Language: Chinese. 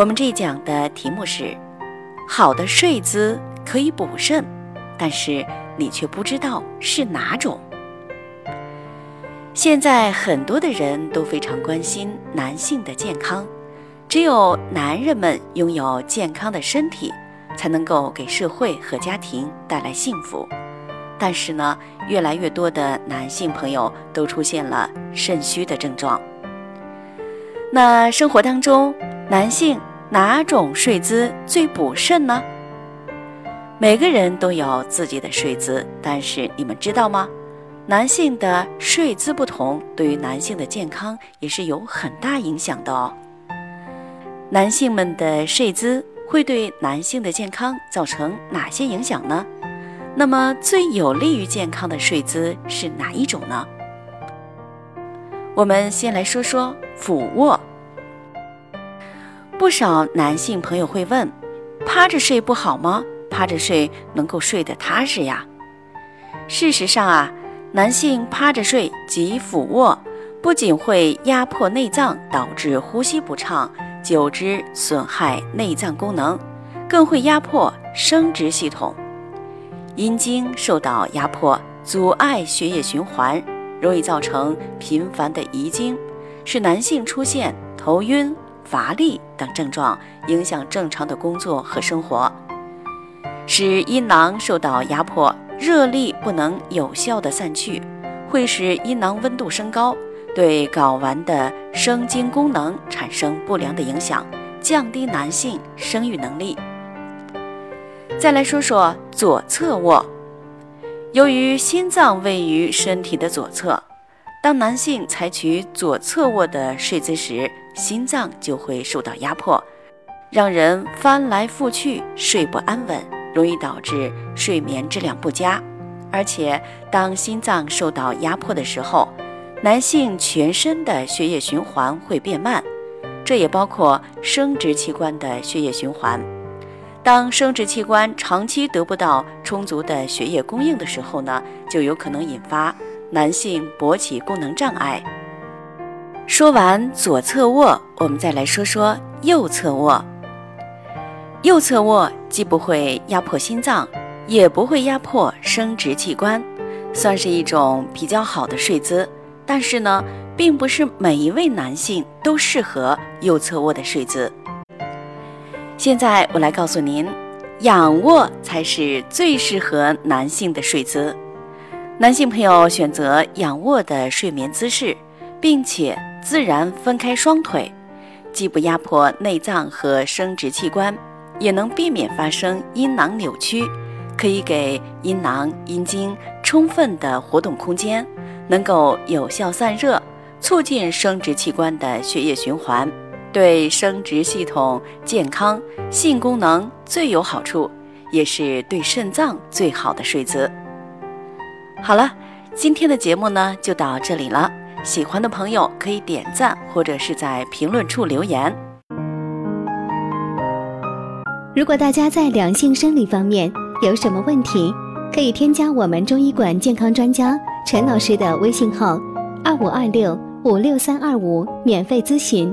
我们这一讲的题目是：好的睡姿可以补肾，但是你却不知道是哪种。现在很多的人都非常关心男性的健康，只有男人们拥有健康的身体，才能够给社会和家庭带来幸福。但是呢，越来越多的男性朋友都出现了肾虚的症状。那生活当中，男性哪种睡姿最补肾呢？每个人都有自己的睡姿，但是你们知道吗？男性的睡姿不同，对于男性的健康也是有很大影响的哦。男性们的睡姿会对男性的健康造成哪些影响呢？那么最有利于健康的睡姿是哪一种呢？我们先来说说俯卧。不少男性朋友会问：趴着睡不好吗？趴着睡能够睡得踏实呀。事实上啊，男性趴着睡及俯卧，不仅会压迫内脏，导致呼吸不畅，久之损害内脏功能，更会压迫生殖系统。阴茎受到压迫，阻碍血液循环，容易造成频繁的遗精，使男性出现头晕。乏力等症状影响正常的工作和生活，使阴囊受到压迫，热力不能有效的散去，会使阴囊温度升高，对睾丸的生精功能产生不良的影响，降低男性生育能力。再来说说左侧卧，由于心脏位于身体的左侧，当男性采取左侧卧的睡姿时，心脏就会受到压迫，让人翻来覆去睡不安稳，容易导致睡眠质量不佳。而且，当心脏受到压迫的时候，男性全身的血液循环会变慢，这也包括生殖器官的血液循环。当生殖器官长期得不到充足的血液供应的时候呢，就有可能引发男性勃起功能障碍。说完左侧卧，我们再来说说右侧卧。右侧卧既不会压迫心脏，也不会压迫生殖器官，算是一种比较好的睡姿。但是呢，并不是每一位男性都适合右侧卧的睡姿。现在我来告诉您，仰卧才是最适合男性的睡姿。男性朋友选择仰卧的睡眠姿势，并且。自然分开双腿，既不压迫内脏和生殖器官，也能避免发生阴囊扭曲，可以给阴囊、阴茎充分的活动空间，能够有效散热，促进生殖器官的血液循环，对生殖系统健康、性功能最有好处，也是对肾脏最好的睡姿。好了，今天的节目呢就到这里了。喜欢的朋友可以点赞，或者是在评论处留言。如果大家在良性生理方面有什么问题，可以添加我们中医馆健康专家陈老师的微信号：二五二六五六三二五，免费咨询。